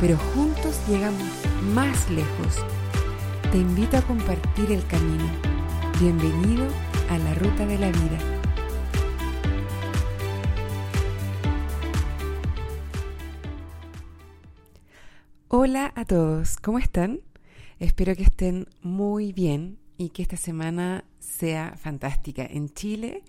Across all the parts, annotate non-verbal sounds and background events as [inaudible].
pero juntos llegamos más lejos. Te invito a compartir el camino. Bienvenido a la ruta de la vida. Hola a todos, ¿cómo están? Espero que estén muy bien y que esta semana sea fantástica. En Chile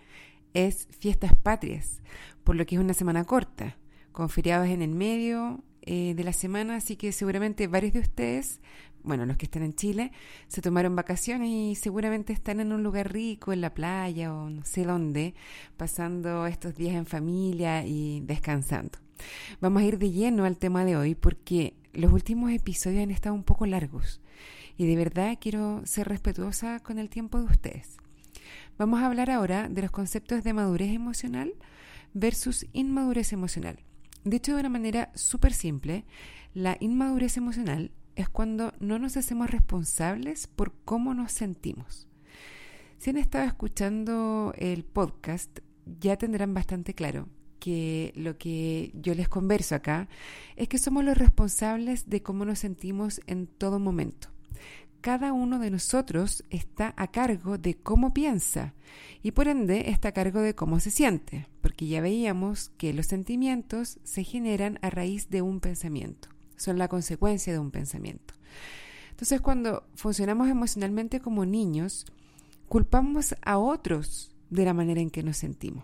es fiestas patrias, por lo que es una semana corta, con feriados en el medio eh, de la semana, así que seguramente varios de ustedes, bueno, los que están en Chile, se tomaron vacaciones y seguramente están en un lugar rico, en la playa o no sé dónde, pasando estos días en familia y descansando. Vamos a ir de lleno al tema de hoy porque los últimos episodios han estado un poco largos y de verdad quiero ser respetuosa con el tiempo de ustedes. Vamos a hablar ahora de los conceptos de madurez emocional versus inmadurez emocional. Dicho de una manera súper simple, la inmadurez emocional es cuando no nos hacemos responsables por cómo nos sentimos. Si han estado escuchando el podcast, ya tendrán bastante claro que lo que yo les converso acá es que somos los responsables de cómo nos sentimos en todo momento. Cada uno de nosotros está a cargo de cómo piensa y por ende está a cargo de cómo se siente, porque ya veíamos que los sentimientos se generan a raíz de un pensamiento, son la consecuencia de un pensamiento. Entonces cuando funcionamos emocionalmente como niños, culpamos a otros de la manera en que nos sentimos.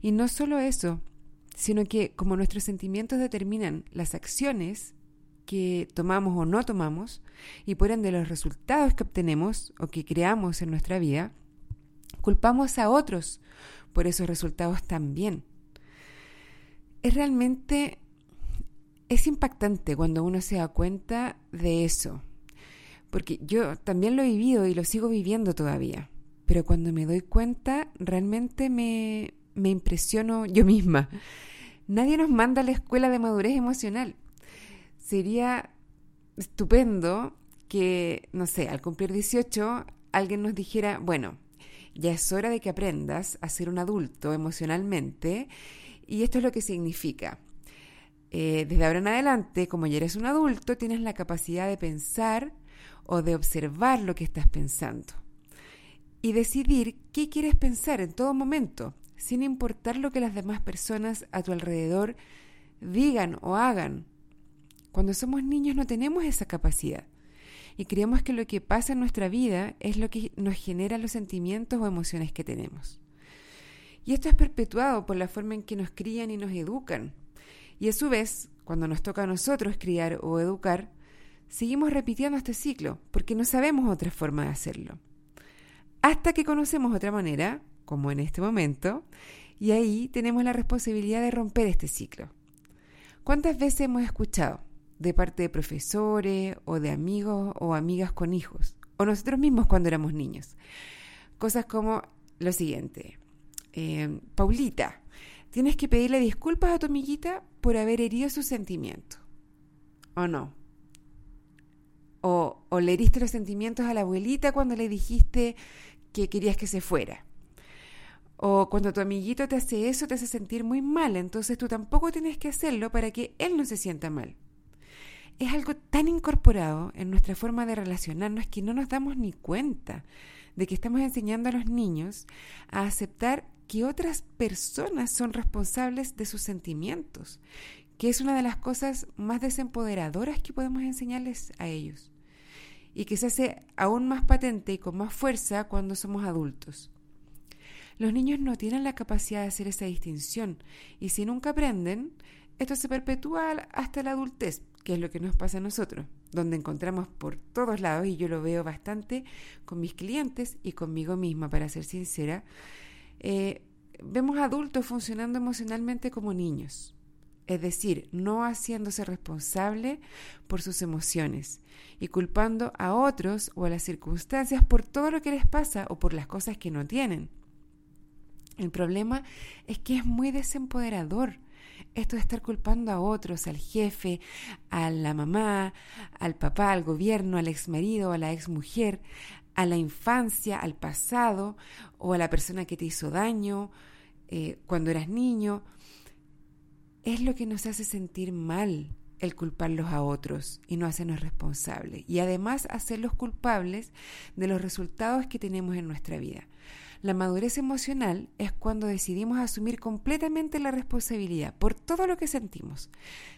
Y no solo eso, sino que como nuestros sentimientos determinan las acciones que tomamos o no tomamos, y por ende los resultados que obtenemos o que creamos en nuestra vida, culpamos a otros por esos resultados también. Es realmente, es impactante cuando uno se da cuenta de eso, porque yo también lo he vivido y lo sigo viviendo todavía, pero cuando me doy cuenta realmente me, me impresiono yo misma. Nadie nos manda a la escuela de madurez emocional. Sería estupendo que, no sé, al cumplir 18, alguien nos dijera, bueno, ya es hora de que aprendas a ser un adulto emocionalmente y esto es lo que significa. Eh, desde ahora en adelante, como ya eres un adulto, tienes la capacidad de pensar o de observar lo que estás pensando y decidir qué quieres pensar en todo momento sin importar lo que las demás personas a tu alrededor digan o hagan. Cuando somos niños no tenemos esa capacidad y creemos que lo que pasa en nuestra vida es lo que nos genera los sentimientos o emociones que tenemos. Y esto es perpetuado por la forma en que nos crían y nos educan. Y a su vez, cuando nos toca a nosotros criar o educar, seguimos repitiendo este ciclo porque no sabemos otra forma de hacerlo. Hasta que conocemos otra manera como en este momento, y ahí tenemos la responsabilidad de romper este ciclo. ¿Cuántas veces hemos escuchado de parte de profesores o de amigos o amigas con hijos, o nosotros mismos cuando éramos niños? Cosas como lo siguiente, eh, Paulita, tienes que pedirle disculpas a tu amiguita por haber herido sus sentimientos, ¿o no? O, o le heriste los sentimientos a la abuelita cuando le dijiste que querías que se fuera. O cuando tu amiguito te hace eso, te hace sentir muy mal, entonces tú tampoco tienes que hacerlo para que él no se sienta mal. Es algo tan incorporado en nuestra forma de relacionarnos que no nos damos ni cuenta de que estamos enseñando a los niños a aceptar que otras personas son responsables de sus sentimientos, que es una de las cosas más desempoderadoras que podemos enseñarles a ellos y que se hace aún más patente y con más fuerza cuando somos adultos. Los niños no tienen la capacidad de hacer esa distinción y si nunca aprenden, esto se perpetúa hasta la adultez, que es lo que nos pasa a nosotros, donde encontramos por todos lados, y yo lo veo bastante con mis clientes y conmigo misma, para ser sincera, eh, vemos adultos funcionando emocionalmente como niños. es decir, no haciéndose responsable por sus emociones y culpando a otros o a las circunstancias por todo lo que les pasa o por las cosas que no tienen. El problema es que es muy desempoderador esto de estar culpando a otros, al jefe, a la mamá, al papá, al gobierno, al exmarido, a la exmujer, a la infancia, al pasado o a la persona que te hizo daño eh, cuando eras niño, es lo que nos hace sentir mal el culparlos a otros y no hacernos responsables. Y además hacerlos culpables de los resultados que tenemos en nuestra vida. La madurez emocional es cuando decidimos asumir completamente la responsabilidad por todo lo que sentimos,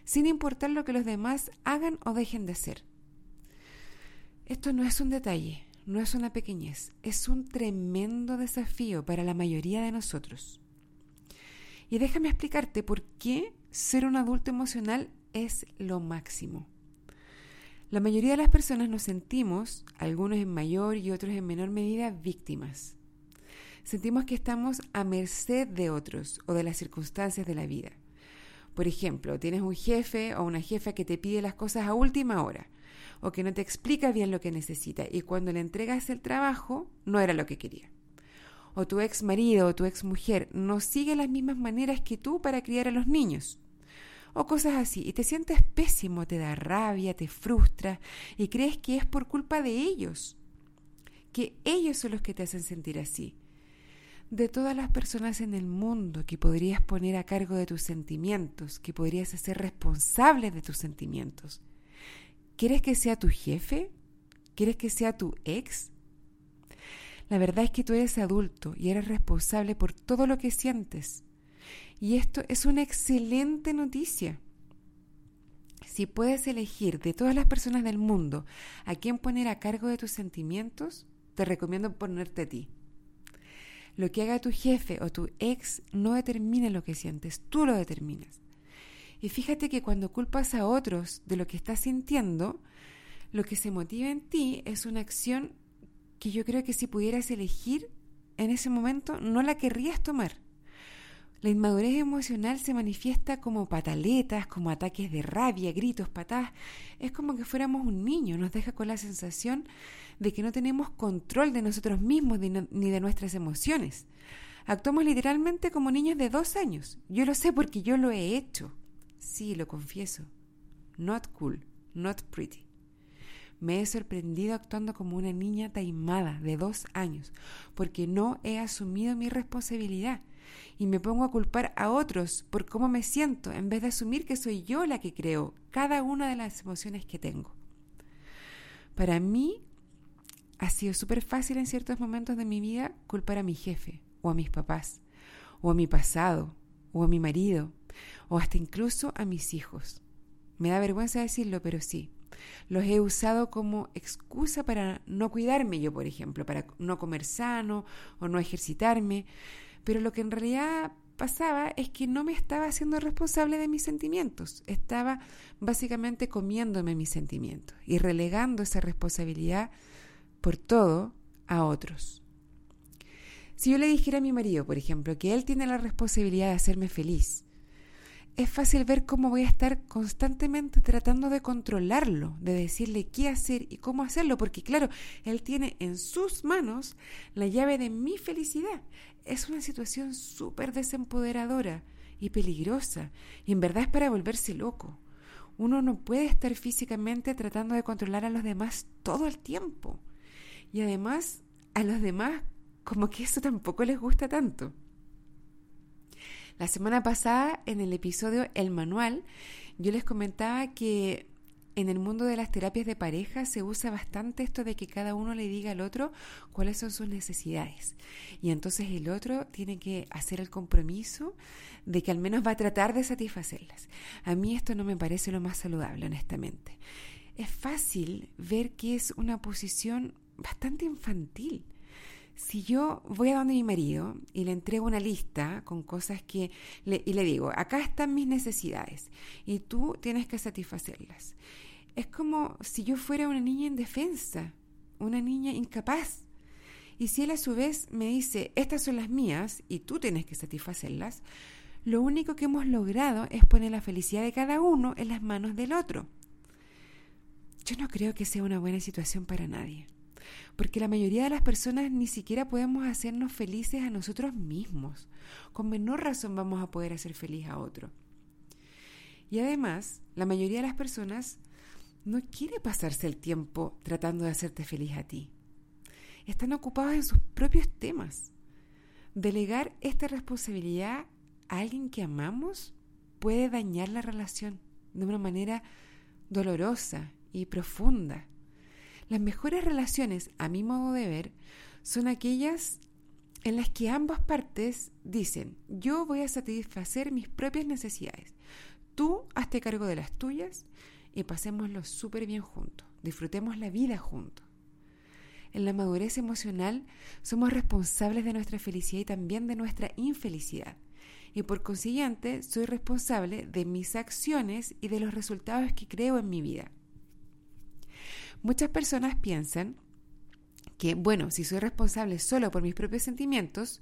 sin importar lo que los demás hagan o dejen de hacer. Esto no es un detalle, no es una pequeñez, es un tremendo desafío para la mayoría de nosotros. Y déjame explicarte por qué ser un adulto emocional es lo máximo. La mayoría de las personas nos sentimos, algunos en mayor y otros en menor medida, víctimas sentimos que estamos a merced de otros o de las circunstancias de la vida. Por ejemplo, tienes un jefe o una jefa que te pide las cosas a última hora o que no te explica bien lo que necesita y cuando le entregas el trabajo no era lo que quería. O tu ex marido o tu ex mujer no sigue las mismas maneras que tú para criar a los niños. O cosas así, y te sientes pésimo, te da rabia, te frustra y crees que es por culpa de ellos, que ellos son los que te hacen sentir así de todas las personas en el mundo que podrías poner a cargo de tus sentimientos, que podrías hacer responsable de tus sentimientos. ¿Quieres que sea tu jefe? ¿Quieres que sea tu ex? La verdad es que tú eres adulto y eres responsable por todo lo que sientes. Y esto es una excelente noticia. Si puedes elegir de todas las personas del mundo a quién poner a cargo de tus sentimientos, te recomiendo ponerte a ti. Lo que haga tu jefe o tu ex no determina lo que sientes, tú lo determinas. Y fíjate que cuando culpas a otros de lo que estás sintiendo, lo que se motiva en ti es una acción que yo creo que si pudieras elegir en ese momento no la querrías tomar. La inmadurez emocional se manifiesta como pataletas, como ataques de rabia, gritos, patadas. Es como que fuéramos un niño, nos deja con la sensación de que no tenemos control de nosotros mismos ni de nuestras emociones. Actuamos literalmente como niños de dos años. Yo lo sé porque yo lo he hecho. Sí, lo confieso. Not cool, not pretty. Me he sorprendido actuando como una niña taimada de dos años porque no he asumido mi responsabilidad y me pongo a culpar a otros por cómo me siento en vez de asumir que soy yo la que creo cada una de las emociones que tengo. Para mí, ha sido súper fácil en ciertos momentos de mi vida culpar a mi jefe, o a mis papás, o a mi pasado, o a mi marido, o hasta incluso a mis hijos. Me da vergüenza decirlo, pero sí. Los he usado como excusa para no cuidarme yo, por ejemplo, para no comer sano o no ejercitarme. Pero lo que en realidad pasaba es que no me estaba haciendo responsable de mis sentimientos. Estaba básicamente comiéndome mis sentimientos y relegando esa responsabilidad por todo a otros. Si yo le dijera a mi marido, por ejemplo, que él tiene la responsabilidad de hacerme feliz, es fácil ver cómo voy a estar constantemente tratando de controlarlo, de decirle qué hacer y cómo hacerlo, porque claro, él tiene en sus manos la llave de mi felicidad. Es una situación súper desempoderadora y peligrosa, y en verdad es para volverse loco. Uno no puede estar físicamente tratando de controlar a los demás todo el tiempo. Y además, a los demás, como que eso tampoco les gusta tanto. La semana pasada, en el episodio El Manual, yo les comentaba que en el mundo de las terapias de pareja se usa bastante esto de que cada uno le diga al otro cuáles son sus necesidades. Y entonces el otro tiene que hacer el compromiso de que al menos va a tratar de satisfacerlas. A mí esto no me parece lo más saludable, honestamente. Es fácil ver que es una posición bastante infantil. Si yo voy a donde mi marido y le entrego una lista con cosas que le, y le digo, acá están mis necesidades y tú tienes que satisfacerlas. Es como si yo fuera una niña indefensa, una niña incapaz. Y si él a su vez me dice, estas son las mías y tú tienes que satisfacerlas, lo único que hemos logrado es poner la felicidad de cada uno en las manos del otro. Yo no creo que sea una buena situación para nadie, porque la mayoría de las personas ni siquiera podemos hacernos felices a nosotros mismos. Con menor razón vamos a poder hacer feliz a otro. Y además, la mayoría de las personas no quiere pasarse el tiempo tratando de hacerte feliz a ti. Están ocupados en sus propios temas. Delegar esta responsabilidad a alguien que amamos puede dañar la relación de una manera dolorosa y profunda. Las mejores relaciones, a mi modo de ver, son aquellas en las que ambas partes dicen, yo voy a satisfacer mis propias necesidades, tú hazte cargo de las tuyas y pasémoslo súper bien juntos, disfrutemos la vida juntos. En la madurez emocional somos responsables de nuestra felicidad y también de nuestra infelicidad. Y por consiguiente soy responsable de mis acciones y de los resultados que creo en mi vida. Muchas personas piensan que, bueno, si soy responsable solo por mis propios sentimientos,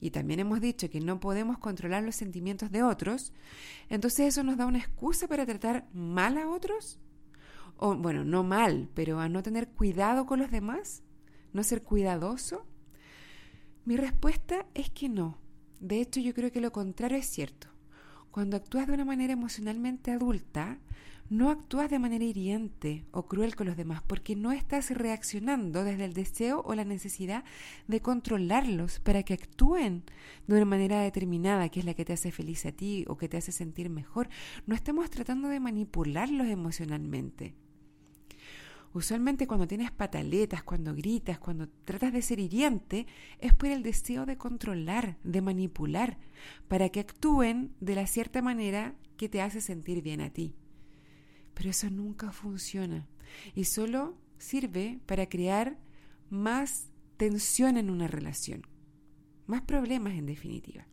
y también hemos dicho que no podemos controlar los sentimientos de otros, entonces eso nos da una excusa para tratar mal a otros. O bueno, no mal, pero a no tener cuidado con los demás, no ser cuidadoso. Mi respuesta es que no. De hecho, yo creo que lo contrario es cierto. Cuando actúas de una manera emocionalmente adulta, no actúas de manera hiriente o cruel con los demás porque no estás reaccionando desde el deseo o la necesidad de controlarlos para que actúen de una manera determinada, que es la que te hace feliz a ti o que te hace sentir mejor. No estamos tratando de manipularlos emocionalmente. Usualmente cuando tienes pataletas, cuando gritas, cuando tratas de ser hiriente, es por el deseo de controlar, de manipular, para que actúen de la cierta manera que te hace sentir bien a ti. Pero eso nunca funciona y solo sirve para crear más tensión en una relación, más problemas en definitiva.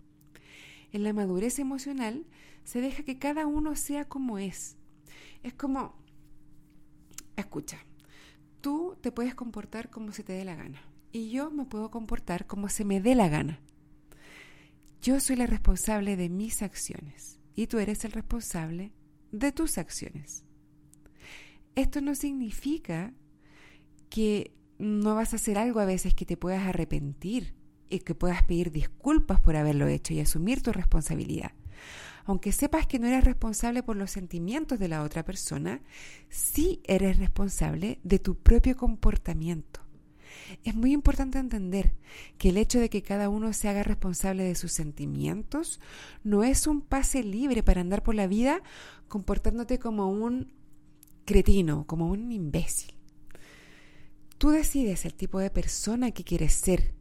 En la madurez emocional se deja que cada uno sea como es. Es como, escucha, tú te puedes comportar como se te dé la gana y yo me puedo comportar como se me dé la gana. Yo soy la responsable de mis acciones y tú eres el responsable de tus acciones. Esto no significa que no vas a hacer algo a veces que te puedas arrepentir y que puedas pedir disculpas por haberlo hecho y asumir tu responsabilidad. Aunque sepas que no eres responsable por los sentimientos de la otra persona, sí eres responsable de tu propio comportamiento. Es muy importante entender que el hecho de que cada uno se haga responsable de sus sentimientos no es un pase libre para andar por la vida comportándote como un cretino, como un imbécil. Tú decides el tipo de persona que quieres ser,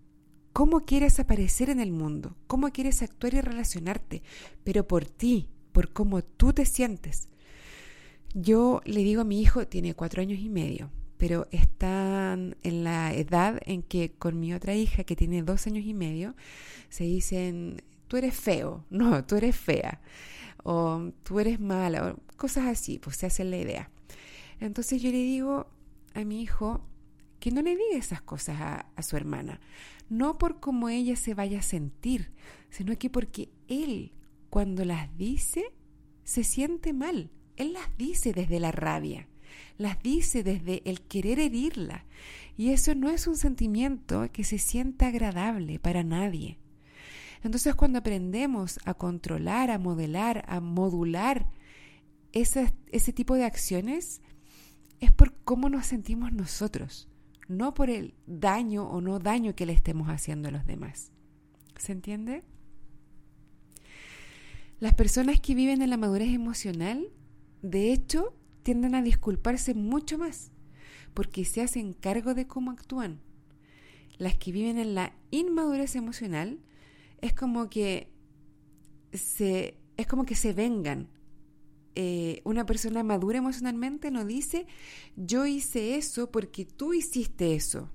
cómo quieres aparecer en el mundo, cómo quieres actuar y relacionarte, pero por ti, por cómo tú te sientes. Yo le digo a mi hijo, tiene cuatro años y medio, pero están en la edad en que con mi otra hija, que tiene dos años y medio, se dicen, tú eres feo, [laughs] no, tú eres fea, o tú eres mala, o cosas así, pues se hacen la idea. Entonces yo le digo a mi hijo que no le diga esas cosas a, su hermana, no por cómo ella se vaya a sentir, sino que porque él, cuando las dice, se siente mal. Él las dice desde la rabia, las dice desde el querer herirla. Y eso no es un sentimiento que se sienta agradable para nadie. Entonces cuando aprendemos a controlar, a modelar, a modular ese, ese tipo de acciones, es por cómo nos sentimos nosotros, no por el daño o no daño que le estemos haciendo a los demás. ¿Se entiende? Las personas que viven en la madurez emocional, de hecho, tienden a disculparse mucho más, porque se hacen cargo de cómo actúan. Las que viven en la inmadurez emocional es como que se, es como que se vengan eh, una persona madura emocionalmente no dice yo hice eso porque tú hiciste eso.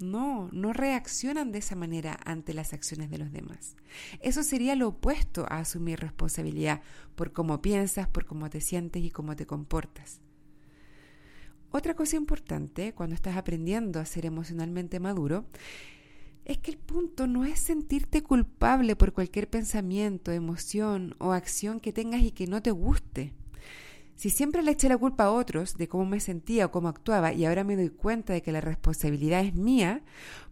No, no reaccionan de esa manera ante las acciones de los demás. Eso sería lo opuesto a asumir responsabilidad por cómo piensas, por cómo te sientes y cómo te comportas. Otra cosa importante cuando estás aprendiendo a ser emocionalmente maduro es que el punto no es sentirte culpable por cualquier pensamiento, emoción o acción que tengas y que no te guste. Si siempre le eché la culpa a otros de cómo me sentía o cómo actuaba y ahora me doy cuenta de que la responsabilidad es mía,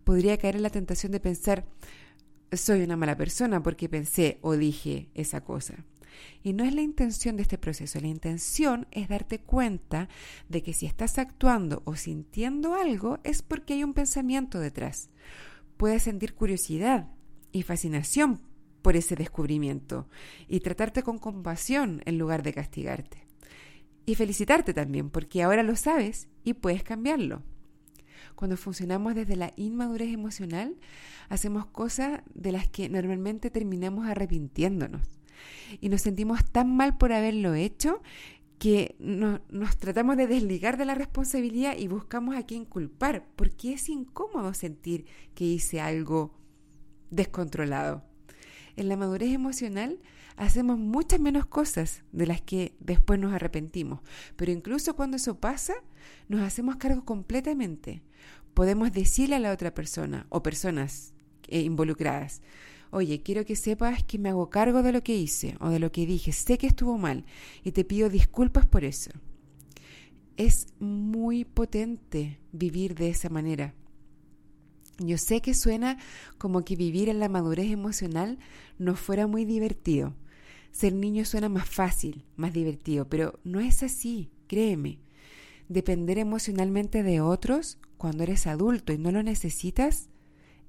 podría caer en la tentación de pensar, soy una mala persona porque pensé o dije esa cosa. Y no es la intención de este proceso, la intención es darte cuenta de que si estás actuando o sintiendo algo es porque hay un pensamiento detrás. Puedes sentir curiosidad y fascinación por ese descubrimiento y tratarte con compasión en lugar de castigarte. Y felicitarte también porque ahora lo sabes y puedes cambiarlo. Cuando funcionamos desde la inmadurez emocional, hacemos cosas de las que normalmente terminamos arrepintiéndonos y nos sentimos tan mal por haberlo hecho que nos tratamos de desligar de la responsabilidad y buscamos a quién culpar, porque es incómodo sentir que hice algo descontrolado. En la madurez emocional hacemos muchas menos cosas de las que después nos arrepentimos, pero incluso cuando eso pasa, nos hacemos cargo completamente. Podemos decirle a la otra persona o personas eh, involucradas, oye, quiero que sepas que me hago cargo de lo que hice o de lo que dije, sé que estuvo mal y te pido disculpas por eso. Es muy potente vivir de esa manera. Yo sé que suena como que vivir en la madurez emocional no fuera muy divertido. Ser niño suena más fácil, más divertido, pero no es así, créeme. Depender emocionalmente de otros cuando eres adulto y no lo necesitas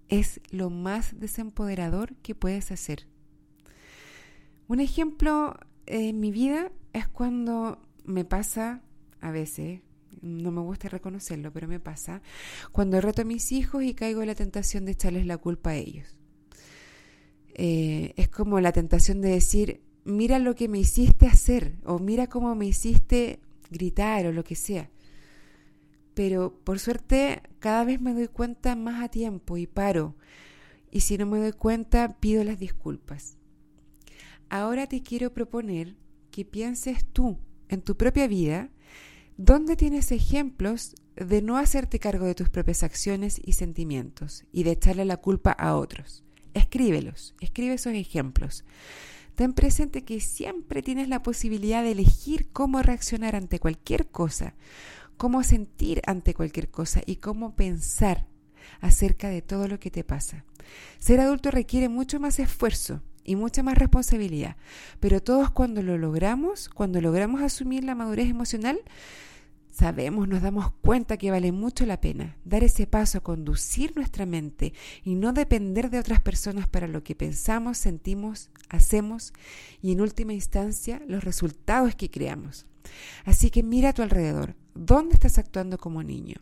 es lo más desempoderador que puedes hacer. Un ejemplo en mi vida es cuando me pasa, a veces, no me gusta reconocerlo, pero me pasa, cuando reto a mis hijos y caigo en la tentación de echarles la culpa a ellos. Eh, es como la tentación de decir, mira lo que me hiciste hacer, o mira cómo me hiciste gritar, o lo que sea pero por suerte cada vez me doy cuenta más a tiempo y paro. Y si no me doy cuenta, pido las disculpas. Ahora te quiero proponer que pienses tú en tu propia vida dónde tienes ejemplos de no hacerte cargo de tus propias acciones y sentimientos y de echarle la culpa a otros. Escríbelos, escribe esos ejemplos. Ten presente que siempre tienes la posibilidad de elegir cómo reaccionar ante cualquier cosa, cómo sentir ante cualquier cosa y cómo pensar acerca de todo lo que te pasa. Ser adulto requiere mucho más esfuerzo y mucha más responsabilidad, pero todos cuando lo logramos, cuando logramos asumir la madurez emocional, sabemos, nos damos cuenta que vale mucho la pena dar ese paso a conducir nuestra mente y no depender de otras personas para lo que pensamos, sentimos, hacemos y en última instancia los resultados que creamos. Así que mira a tu alrededor, ¿dónde estás actuando como niño?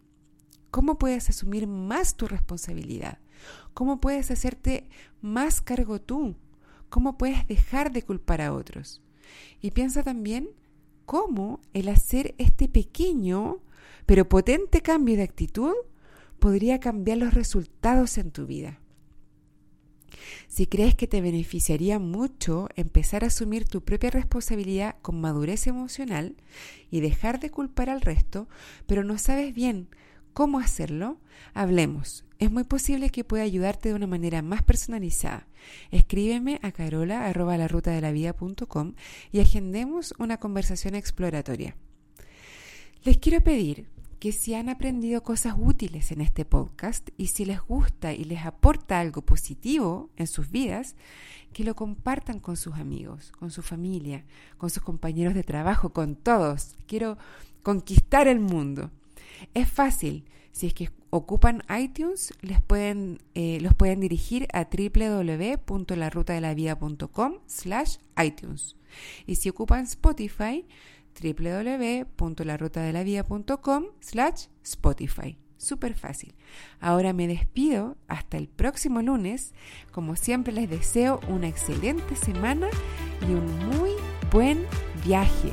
¿Cómo puedes asumir más tu responsabilidad? ¿Cómo puedes hacerte más cargo tú? ¿Cómo puedes dejar de culpar a otros? Y piensa también cómo el hacer este pequeño pero potente cambio de actitud podría cambiar los resultados en tu vida. Si crees que te beneficiaría mucho empezar a asumir tu propia responsabilidad con madurez emocional y dejar de culpar al resto, pero no sabes bien cómo hacerlo, hablemos. Es muy posible que pueda ayudarte de una manera más personalizada. Escríbeme a carola y agendemos una conversación exploratoria. Les quiero pedir que si han aprendido cosas útiles en este podcast y si les gusta y les aporta algo positivo en sus vidas, que lo compartan con sus amigos, con su familia, con sus compañeros de trabajo, con todos. Quiero conquistar el mundo. Es fácil. Si es que ocupan iTunes, les pueden, eh, los pueden dirigir a www.larutadelavida.com slash iTunes. Y si ocupan Spotify, www.larutadelavida.com slash Spotify. Súper fácil. Ahora me despido hasta el próximo lunes. Como siempre les deseo una excelente semana y un muy buen viaje.